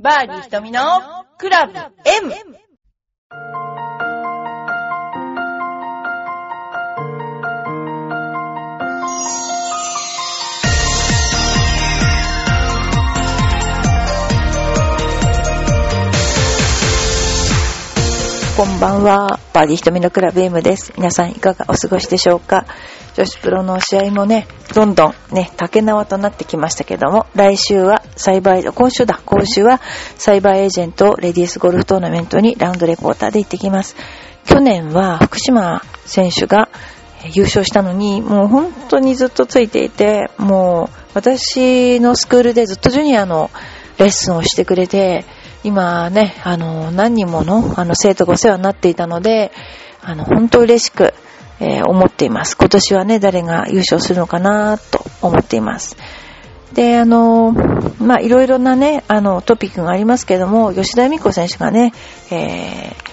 バーディー瞳のクラブ M! こんばんは。バーディー瞳のクラブ M です。皆さんいかがお過ごしでしょうか？女子プロの試合もね、どんどんね、竹縄となってきましたけども、来週はサイバー、今週だ、今週はサイバーエージェントレディースゴルフトーナメントにラウンドレポーターで行ってきます。去年は福島選手が優勝したのに、もう本当にずっとついていて、もう私のスクールでずっとジュニアのレッスンをしてくれて、今ね、あの、何人もの、あの、生徒がお世話になっていたので、あの、本当嬉しく、えー思っています。今年はね、誰が優勝するのかなと思っています。で、あの、まあ、いろいろなね、あの、トピックがありますけども、吉田美子選手がね、えー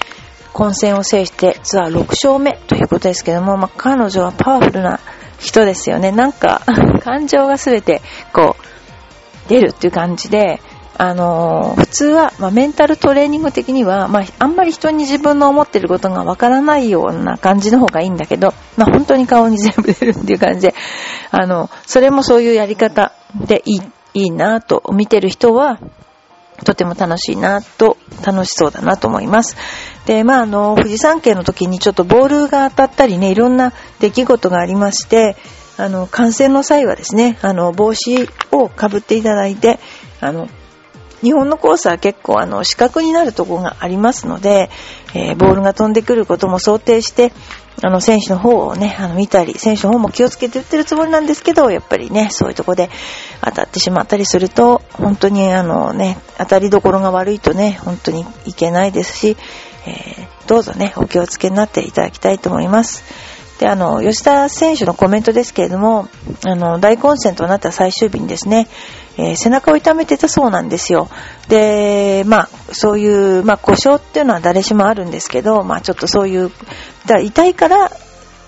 混戦を制してツアー6勝目ということですけども、まあ、彼女はパワフルな人ですよね。なんか、感情がすべて、こう、出るっていう感じで、あの普通は、まあ、メンタルトレーニング的には、まあ、あんまり人に自分の思ってることがわからないような感じの方がいいんだけど、まあ、本当に顔に全部出るっていう感じで、あの、それもそういうやり方でいい、いいなと、見てる人は、とても楽しいなと、楽しそうだなと思います。で、まあ、あの、富士山系の時にちょっとボールが当たったりね、いろんな出来事がありまして、あの、観戦の際はですね、あの、帽子をかぶっていただいて、あの、日本のコースは結構あの四角になるところがありますので、えーボールが飛んでくることも想定して、あの選手の方をね、あの見たり、選手の方も気をつけて打ってるつもりなんですけど、やっぱりね、そういうとこで当たってしまったりすると、本当にあのね、当たりどころが悪いとね、本当にいけないですし、えーどうぞね、お気をつけになっていただきたいと思います。で、あの、吉田選手のコメントですけれども、あの、大混戦となった最終日にですね、えー背中を痛めてたそうなんですよ。で、まあ、そういう、まあ、故障っていうのは誰しもあるんですけど、まあ、ちょっとそういう、だ痛いから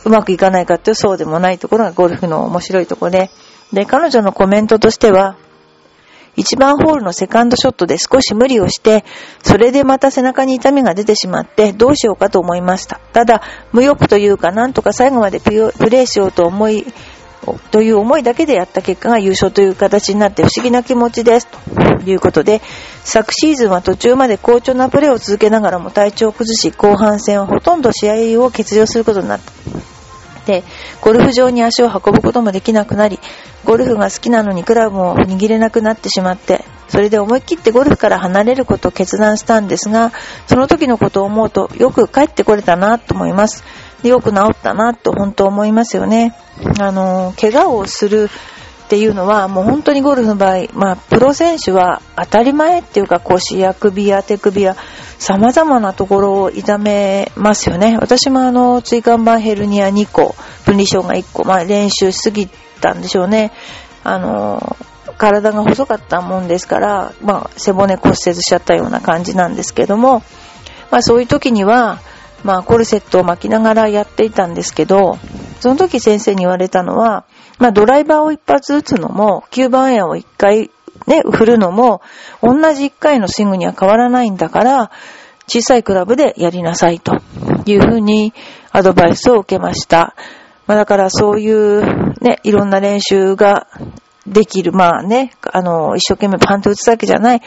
うまくいかないかっていうそうでもないところがゴルフの面白いところで、で、彼女のコメントとしては、1番ホールのセカンドショットで少し無理をして、それでまた背中に痛みが出てしまって、どうしようかと思いました。ただ、無欲というか、なんとか最後までプヨプレーしようと思い、という思いだけでやった結果が優勝という形になって不思議な気持ちです。ということで、昨シーズンは途中まで好調なプレーを続けながらも体調を崩し、後半戦はほとんど試合を欠場することになった。で、ゴルフ場に足を運ぶこともできなくなり、ゴルフが好きなのにクラブも握れなくなってしまって、それで思い切ってゴルフから離れることを決断したんですが、その時のことを思うとよく帰ってこれたなと思います。よく治ったなと本当思いますよね。あの、怪我をするっていうのはもう本当にゴルフの場合、まあ、プロ選手は当たり前っていうか腰や首や手首や様々なところを痛めますよね。私もあの、椎間板ヘルニア2個、分離症が1個、まあ練習しすぎたんでしょうね。あの、体が細かったもんですから、まあ背骨骨折しちゃったような感じなんですけども、まあそういう時には、まあコルセットを巻きながらやっていたんですけど、その時先生に言われたのは、まあドライバーを一発打つのも、9番エアを一回ね、振るのも、同じ1回のスイングには変わらないんだから、小さいクラブでやりなさいというふうにアドバイスを受けました。まあだからそういうね、いろんな練習ができる。まあね、あの、一生懸命パンと打つだけじゃない、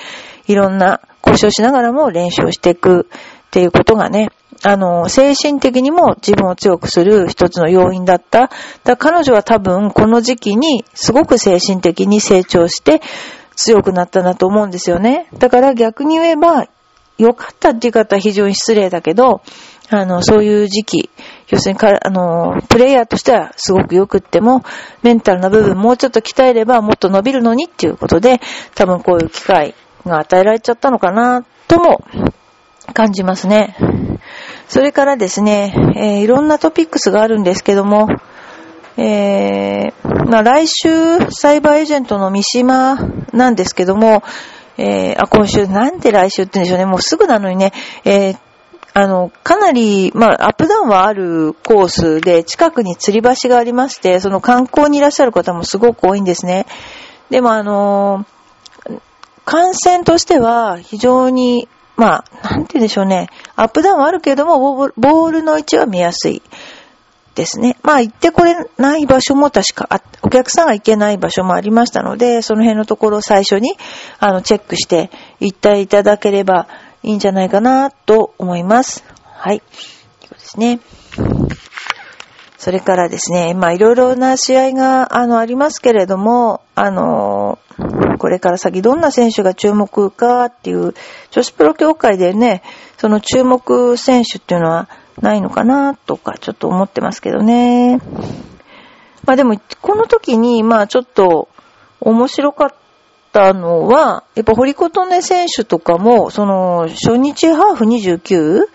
いろんな交渉しながらも練習をしていくっていうことがね、あの、精神的にも自分を強くする一つの要因だった。だから彼女は多分この時期にすごく精神的に成長して強くなったんだと思うんですよね。だから逆に言えば、良かったっていう方は非常に失礼だけど、あの、そういう時期、要するにか、あの、プレイヤーとしてはすごく良くっても、メンタルな部分もうちょっと鍛えればもっと伸びるのにっていうことで、多分こういう機会が与えられちゃったのかな、とも感じますね。それからですね、えーいろんなトピックスがあるんですけども、えーまあ、来週、サイバーエージェントの三島なんですけども、えーあ、今週、なんで来週って言うんでしょうね、もうすぐなのにね、えーあの、かなり、まあ、アップダウンはあるコースで、近くに吊り橋がありまして、その観光にいらっしゃる方もすごく多いんですね。でも、あのー感染としては非常に、まあ、なんて言うんでしょうね。アップダウンはあるけれども、ボールの位置は見やすい。ですね。まあ行ってこれない場所も確かあ、お客さんが行けない場所もありましたので、その辺のところを最初に、あの、チェックして行っていただければいいんじゃないかなと思います。はい。そうことですね。それからですね、まあいろいろな試合が、あの、ありますけれども、あの、これから先どんな選手が注目かっていう、女子プロ協会でね、その注目選手っていうのはないのかなとかちょっと思ってますけどね。まあでも、この時に、まあちょっと面白かったのは、やっぱ堀琴音選手とかも、その初日ハーフ29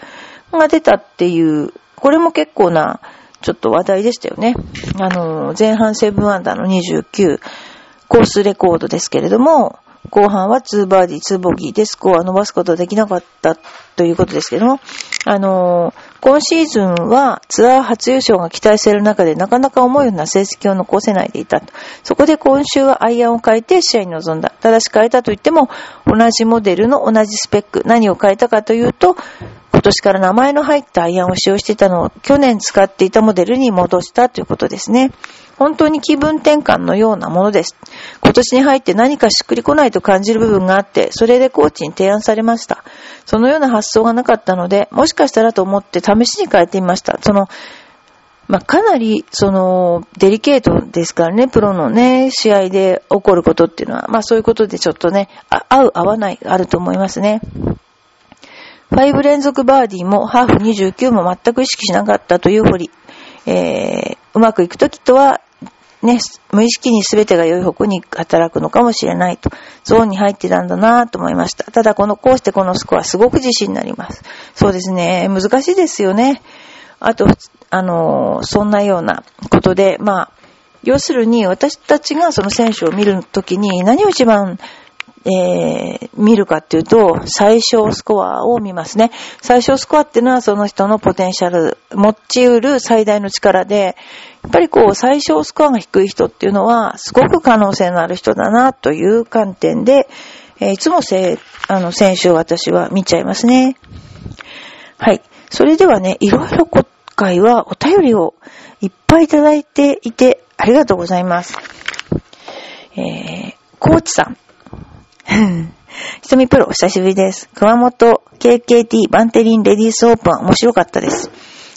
が出たっていう、これも結構な、ちょっと話題でしたよね。あの、前半7アンダーの29、コースレコードですけれども、後半は2バーディー、2ボギーでスコアを伸ばすことができなかったということですけども、あの、今シーズンはツアー初優勝が期待される中でなかなか思うような成績を残せないでいた。そこで今週はアイアンを変えて試合に臨んだ。ただし変えたといっても同じモデルの同じスペック。何を変えたかというと、今年から名前の入ったアイアンを使用していたのを去年使っていたモデルに戻したということですね。本当に気分転換のようなものです。今年に入って何かしっくりこないと感じる部分があって、それでコーチに提案されました。そのような発想がなかったので、もしかしたらと思って試しに変えてみました。その、まあ、かなり、その、デリケートですからね、プロのね、試合で起こることっていうのは、まあそういうことでちょっとね、合う合わないあると思いますね。5連続バーディーもハーフ29も全く意識しなかったという堀。えー、うまくいくときとはね、無意識に全てが良い方向に働くのかもしれないと、ゾーンに入ってたんだなと思いました。ただこの、こうしてこのスコアすごく自信になります。そうですね、難しいですよね。あと、あの、そんなようなことで、まあ、要するに私たちがその選手を見るときに何を一番えー、見るかっていうと、最小スコアを見ますね。最小スコアっていうのはその人のポテンシャル、持ち得る最大の力で、やっぱりこう、最小スコアが低い人っていうのは、すごく可能性のある人だな、という観点で、えー、いつもせ、あの、選手を私は見ちゃいますね。はい。それではね、いろいろ今回はお便りをいっぱいいただいていて、ありがとうございます。えー、コーチさん。ひとみプロ、久しぶりです。熊本 KKT バンテリンレディースオープン面白かったです。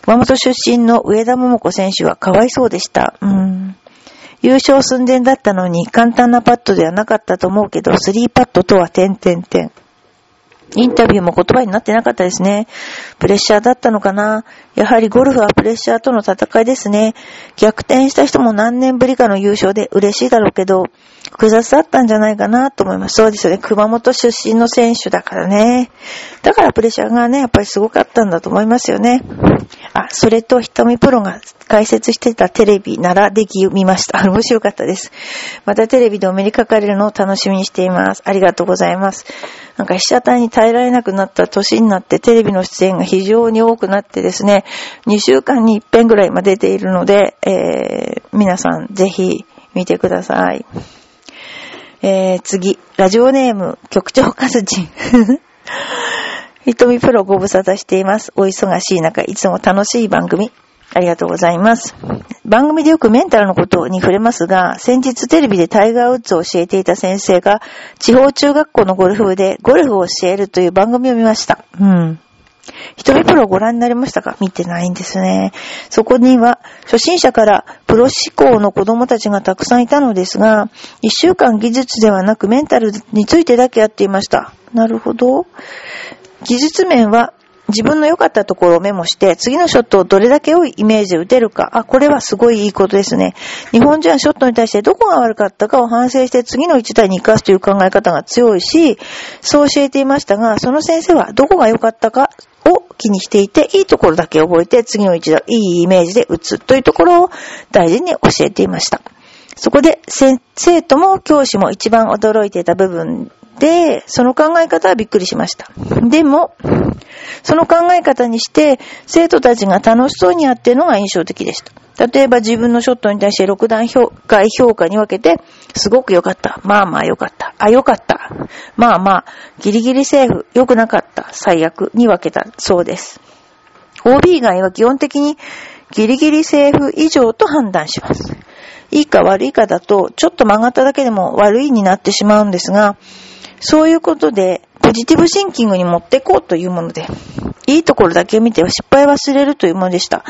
熊本出身の上田桃子選手はかわいそうでした。うん優勝寸前だったのに簡単なパットではなかったと思うけど、スリーパットとは点々点。インタビューも言葉になってなかったですね。プレッシャーだったのかなやはりゴルフはプレッシャーとの戦いですね。逆転した人も何年ぶりかの優勝で嬉しいだろうけど、複雑だったんじゃないかなと思います。そうですよね。熊本出身の選手だからね。だからプレッシャーがね、やっぱりすごかったんだと思いますよね。あ、それと瞳プロが解説してたテレビならでき見ました。面白かったです。またテレビでお目にかかれるのを楽しみにしています。ありがとうございます。なんか被写体に耐えられなくなった年になってテレビの出演が非常に多くなってですね、2週間に1遍ぐらい今出ているので、えー、皆さんぜひ見てください。えー、次、ラジオネーム、局長カズチン。瞳プロご無沙汰しています。お忙しい中、いつも楽しい番組。ありがとうございます。番組でよくメンタルのことに触れますが、先日テレビでタイガーウッズを教えていた先生が、地方中学校のゴルフ部でゴルフを教えるという番組を見ました。うん。瞳プロをご覧になりましたか？見てないんですね。そこには、初心者からプロ志向の子供たちがたくさんいたのですが、一週間技術ではなくメンタルについてだけやっていました。なるほど。技術面は自分の良かったところをメモして、次のショットをどれだけ良いイメージで打てるか。あ、これはすごいいいことですね。日本人はショットに対してどこが悪かったかを反省して次の一台に活かすという考え方が強いし、そう教えていましたが、その先生はどこが良かったかを気にしていて、いいところだけ覚えて次の一台、いいイメージで打つというところを大事に教えていました。そこで先生とも教師も一番驚いていた部分で、その考え方はびっくりしました。でも、その考え方にして、生徒たちが楽しそうにやってるのが印象的でした。例えば自分のショットに対して6段評価、評価に分けて、すごく良かった。まあまあ良かった。あ、良かった。まあまあ、ギリギリセーフ。良くなかった。最悪に分けたそうです。OB 以外は基本的にギリギリセーフ以上と判断します。いいか悪いかだと、ちょっと曲がっただけでも悪いになってしまうんですが、そういうことで、ポジティブシンキングに持っていこうというもので、いいところだけ見て失敗忘れるというものでした。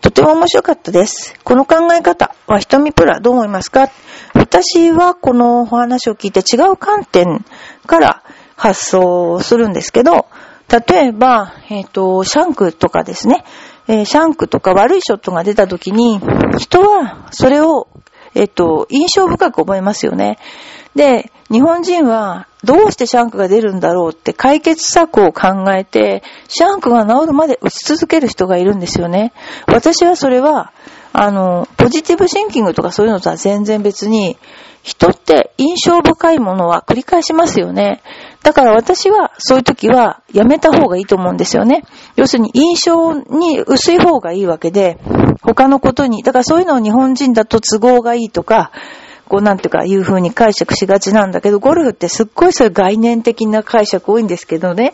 とても面白かったです。この考え方は瞳プラどう思いますか？私はこのお話を聞いて違う観点から発想するんですけど、例えば、えっ、ー、と、シャンクとかですね、えー、シャンクとか悪いショットが出た時に、人はそれを、えっ、ー、と、印象深く覚えますよね。で、日本人はどうしてシャンクが出るんだろうって解決策を考えて、シャンクが治るまで打ち続ける人がいるんですよね。私はそれは、あの、ポジティブシンキングとかそういうのとは全然別に、人って印象深いものは繰り返しますよね。だから私はそういう時はやめた方がいいと思うんですよね。要するに印象に薄い方がいいわけで、他のことに、だからそういうのを日本人だと都合がいいとか、こうなんていうかいう風に解釈しがちなんだけど、ゴルフってすっごいそういう概念的な解釈多いんですけどね。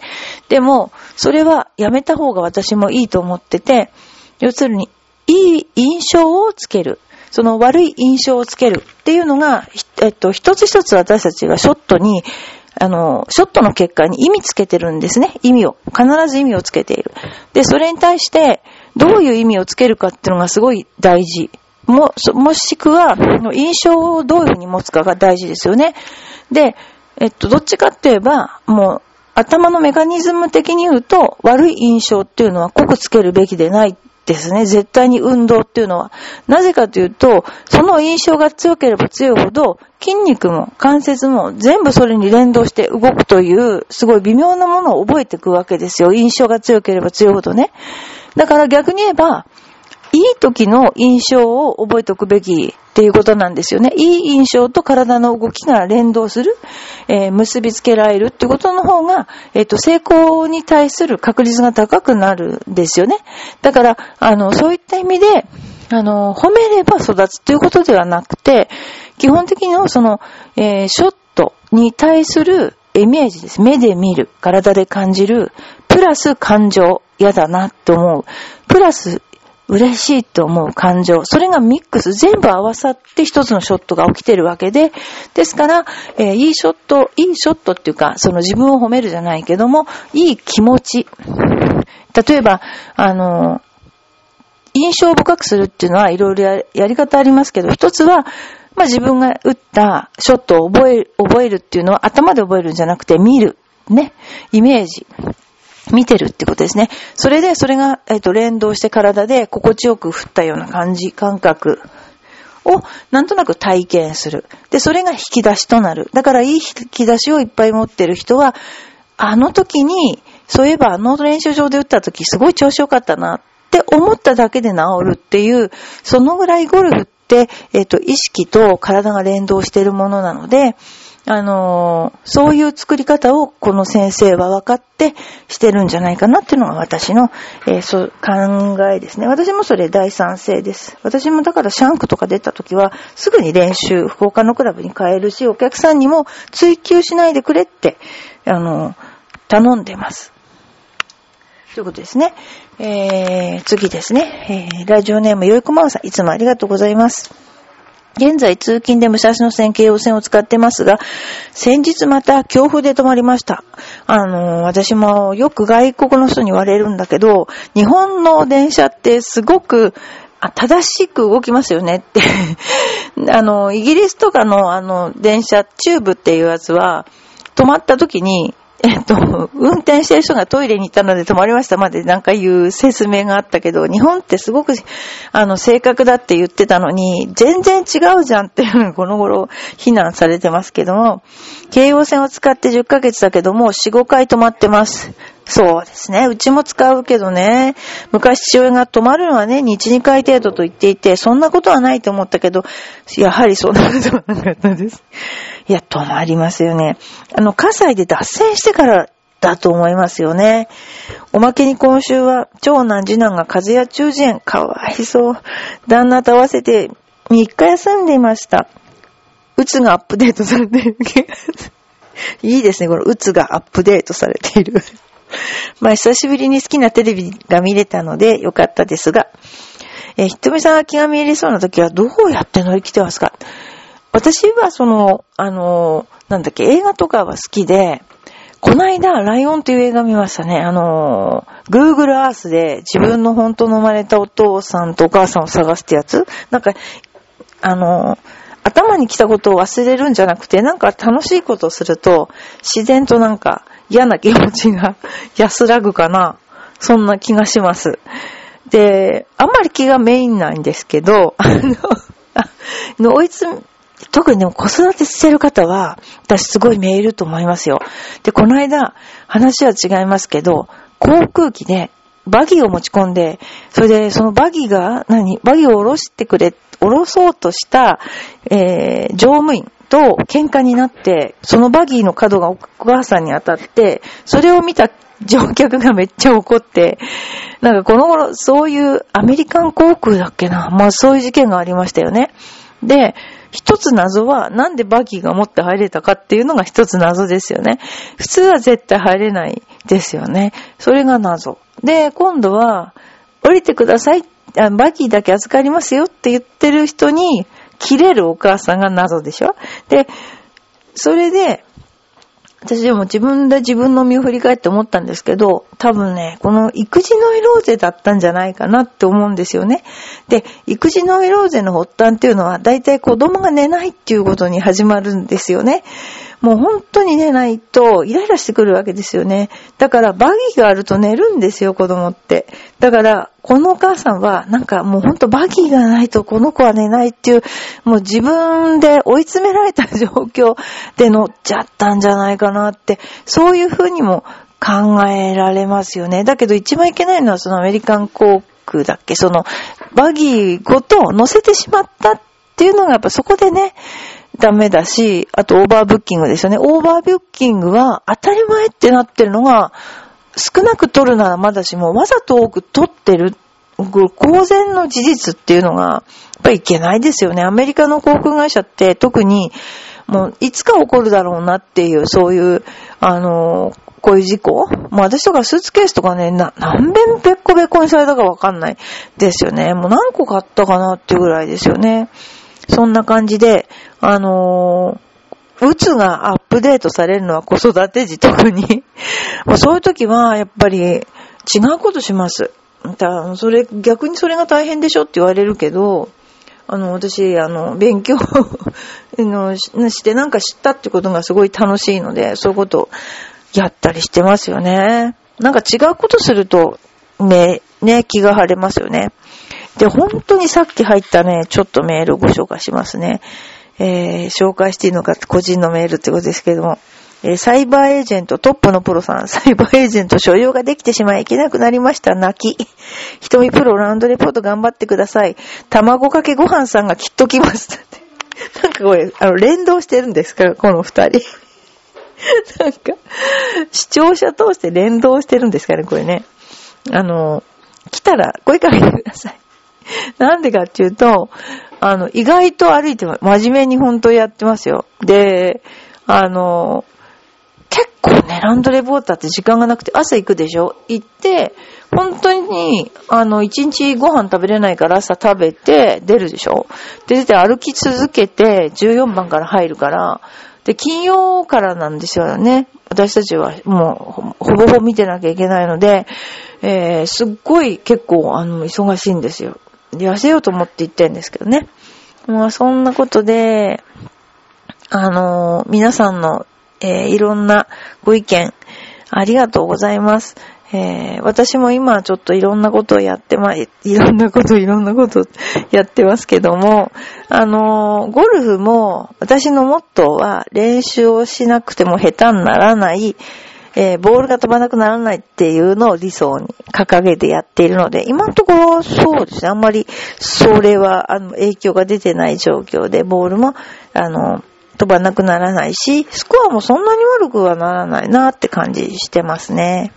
でも、それはやめた方が私もいいと思ってて、要するに、いい印象をつける。その悪い印象をつけるっていうのが、えっと、一つ一つ私たちがショットに、あの、ショットの結果に意味つけてるんですね。意味を。必ず意味をつけている。で、それに対して、どういう意味をつけるかっていうのがすごい大事。も、もしくは、印象をどういうふうに持つかが大事ですよね。で、えっと、どっちかって言えば、もう、頭のメカニズム的に言うと、悪い印象っていうのは濃くつけるべきでないですね。絶対に運動っていうのは。なぜかというと、その印象が強ければ強いほど、筋肉も関節も全部それに連動して動くという、すごい微妙なものを覚えていくわけですよ。印象が強ければ強いほどね。だから逆に言えば、いい時の印象を覚えておくべきっていうことなんですよね。いい印象と体の動きが連動する、えー、結びつけられるっていうことの方が、えっ、ー、と、成功に対する確率が高くなるんですよね。だから、あの、そういった意味で、あの、褒めれば育つっていうことではなくて、基本的にその、えー、ショットに対するイメージです。目で見る、体で感じる、プラス感情、嫌だなって思う。プラス嬉しいと思う感情、それがミックス、全部合わさって一つのショットが起きてるわけで、ですから、えー、いいショット、いいショットっていうか、その自分を褒めるじゃないけども、いい気持ち。例えば、あの、印象深くするっていうのはいろいろやり方ありますけど、一つは、まあ、自分が打ったショットを覚える、覚えるっていうのは頭で覚えるんじゃなくて見る。ね。イメージ。見てるってことですね。それで、それが、えっ、と、連動して体で心地よく振ったような感じ、感覚をなんとなく体験する。で、それが引き出しとなる。だから、いい引き出しをいっぱい持ってる人は、あの時に、そういえばあの練習場で打った時すごい調子良かったなって思っただけで治るっていう、そのぐらいゴルフって、えっ、と、意識と体が連動しているものなので、あの、そういう作り方をこの先生は分かってしてるんじゃないかなっていうのが私の、えー、そう考えですね。私もそれ大賛成です。私もだからシャンクとか出た時はすぐに練習、他のクラブに変えるし、お客さんにも追求しないでくれって、あの、頼んでます。ということですね。えー、次ですね。えー、ラジオネームよいこまおさん、いつもありがとうございます。現在通勤で武蔵野線京王線を使ってますが、先日また強風で止まりました。あの、私もよく外国の人に言われるんだけど、日本の電車ってすごく正しく動きますよねって あの、イギリスとかのあの、電車、チューブっていうやつは、止まった時に、えっと、運転してる人がトイレに行ったので止まりましたまでなんかいう説明があったけど、日本ってすごく、あの、正確だって言ってたのに、全然違うじゃんっていうふうにこの頃非難されてますけども、京王線を使って10ヶ月だけども、4、5回止まってます。そうですね。うちも使うけどね。昔父親が泊まるのはね、日2回程度と言っていて、そんなことはないと思ったけど、やはりそんなことはなかったです。いや、止まりますよね。あの、火災で脱線してからだと思いますよね。おまけに今週は、長男次男が風邪や中耳炎、かわいそう。旦那と合わせて3日休んでいました。うつがアップデートされてる。いいですね、このうつがアップデートされている。まあ、久しぶりに好きなテレビが見れたのでよかったですが、え、ひとみさんが気が見えりそうな時はどうやって乗り切ってますか？私はその、あの、なんだっけ、映画とかは好きで、この間、ライオンという映画見ましたね。あのー、Google Earth で自分の本当の生まれたお父さんとお母さんを探すってやつなんか、あの、頭に来たことを忘れるんじゃなくて、なんか楽しいことをすると、自然となんか嫌な気持ちが 安らぐかな。そんな気がします。で、あんまり気がメインなんですけど、あの、追い詰め、特にでも子育てしてる方は、私すごいメールと思いますよ。で、この間、話は違いますけど、航空機でバギーを持ち込んで、それでそのバギーが、何バギーを下ろしてくれ、下ろそうとした、えー、乗務員と喧嘩になって、そのバギーの角がお母さんに当たって、それを見た乗客がめっちゃ怒って、なんかこの頃、そういうアメリカン航空だっけな？まあそういう事件がありましたよね。で、一つ謎は、なんでバギーが持って入れたかっていうのが一つ謎ですよね。普通は絶対入れないですよね。それが謎。で、今度は、降りてください。バギーだけ預かりますよって言ってる人に、切れるお母さんが謎でしょで、それで、私でも自分で自分の身を振り返って思ったんですけど、多分ね、この育児ノイローゼだったんじゃないかなって思うんですよね。で、育児ノイローゼの発端っていうのは、大体子供が寝ないっていうことに始まるんですよね。もう本当に寝ないとイライラしてくるわけですよね。だからバギーがあると寝るんですよ、子供って。だから、このお母さんは、なんかもう本当バギーがないとこの子は寝ないっていう、もう自分で追い詰められた状況で乗っちゃったんじゃないかなって、そういうふうにも考えられますよね。だけど一番いけないのはそのアメリカン航空だっけ、そのバギーごと乗せてしまったっていうのがやっぱそこでね、ダメだし、あとオーバーブッキングですよね。オーバーブッキングは当たり前ってなってるのが、少なく取るならまだしも、わざと多く取ってる、公然の事実っていうのが、やっぱりいけないですよね。アメリカの航空会社って特に、もういつか起こるだろうなっていう、そういう、あのこういう事故もう私とかスーツケースとかね、な、何遍べっこべっこにされたかわかんないですよね。もう何個買ったかなっていうぐらいですよね。そんな感じで、あのー、うつがアップデートされるのは子育て時特に そういう時は、やっぱり違うことします。だそれ、逆にそれが大変でしょって言われるけど、あの、私、あの、勉強 のしてなんか知ったってことがすごい楽しいので、そういうことやったりしてますよね。なんか違うことすると、ね、ね、気が晴れますよね。で、本当にさっき入ったね、ちょっとメールをご紹介しますね。えー、紹介していいのか個人のメールってことですけども。えー、サイバーエージェント、トップのプロさん、サイバーエージェント所有ができてしまい、いけなくなりました。泣き。瞳プロラウンドレポート頑張ってください。卵かけご飯さんがきっと来ます。なんかこれ、あの、連動してるんですかこの二人。なんか、視聴者通して連動してるんですかねこれね。あの、来たら声かけてください。なんでかっていうと、あの、意外と歩いて真面目に本当やってますよ。で、あの、結構ね、ランドレポーターって時間がなくて朝行くでしょ？行って、本当に、あの、一日ご飯食べれないから朝食べて出るでしょ？で、出て歩き続けて14番から入るから、で、金曜からなんですよね。私たちはもう、ほぼほぼ見てなきゃいけないので、えー、すっごい結構、あの、忙しいんですよ。痩せようと思って言ってんですけどね。まあ、そんなことで、あのー、皆さんの、えー、いろんなご意見、ありがとうございます。えー、私も今ちょっといろんなことをやってまい、いろんなこといろんなこと やってますけども、あのー、ゴルフも私のモットーは練習をしなくても下手にならない、えー、ボールが飛ばなくならないっていうのを理想に掲げてやっているので、今のところそうですね、あんまりそれはあの影響が出てない状況で、ボールも、あの、飛ばなくならないし、スコアもそんなに悪くはならないなって感じしてますね。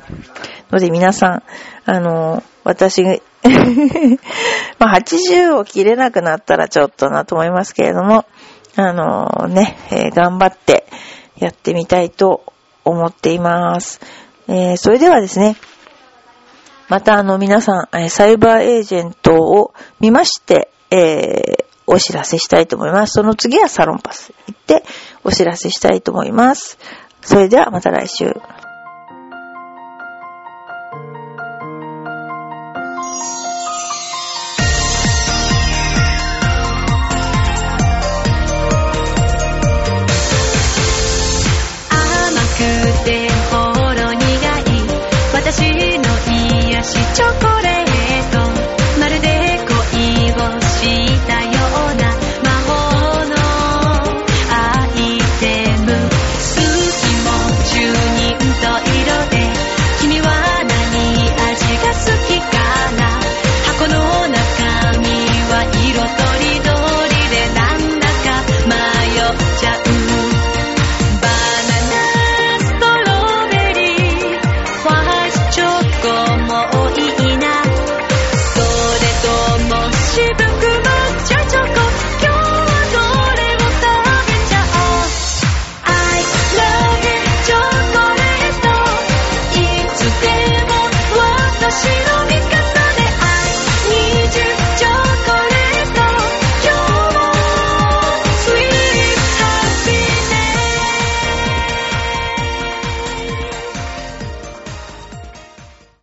ので皆さん、あの、私、まあ80を切れなくなったらちょっとなと思いますけれども、あのね、えー、頑張ってやってみたいと思っています。えー、それではですね、またあの皆さん、サイバーエージェントを見まして、えー、お知らせしたいと思います。その次はサロンパス行ってお知らせしたいと思います。それではまた来週。しチョコ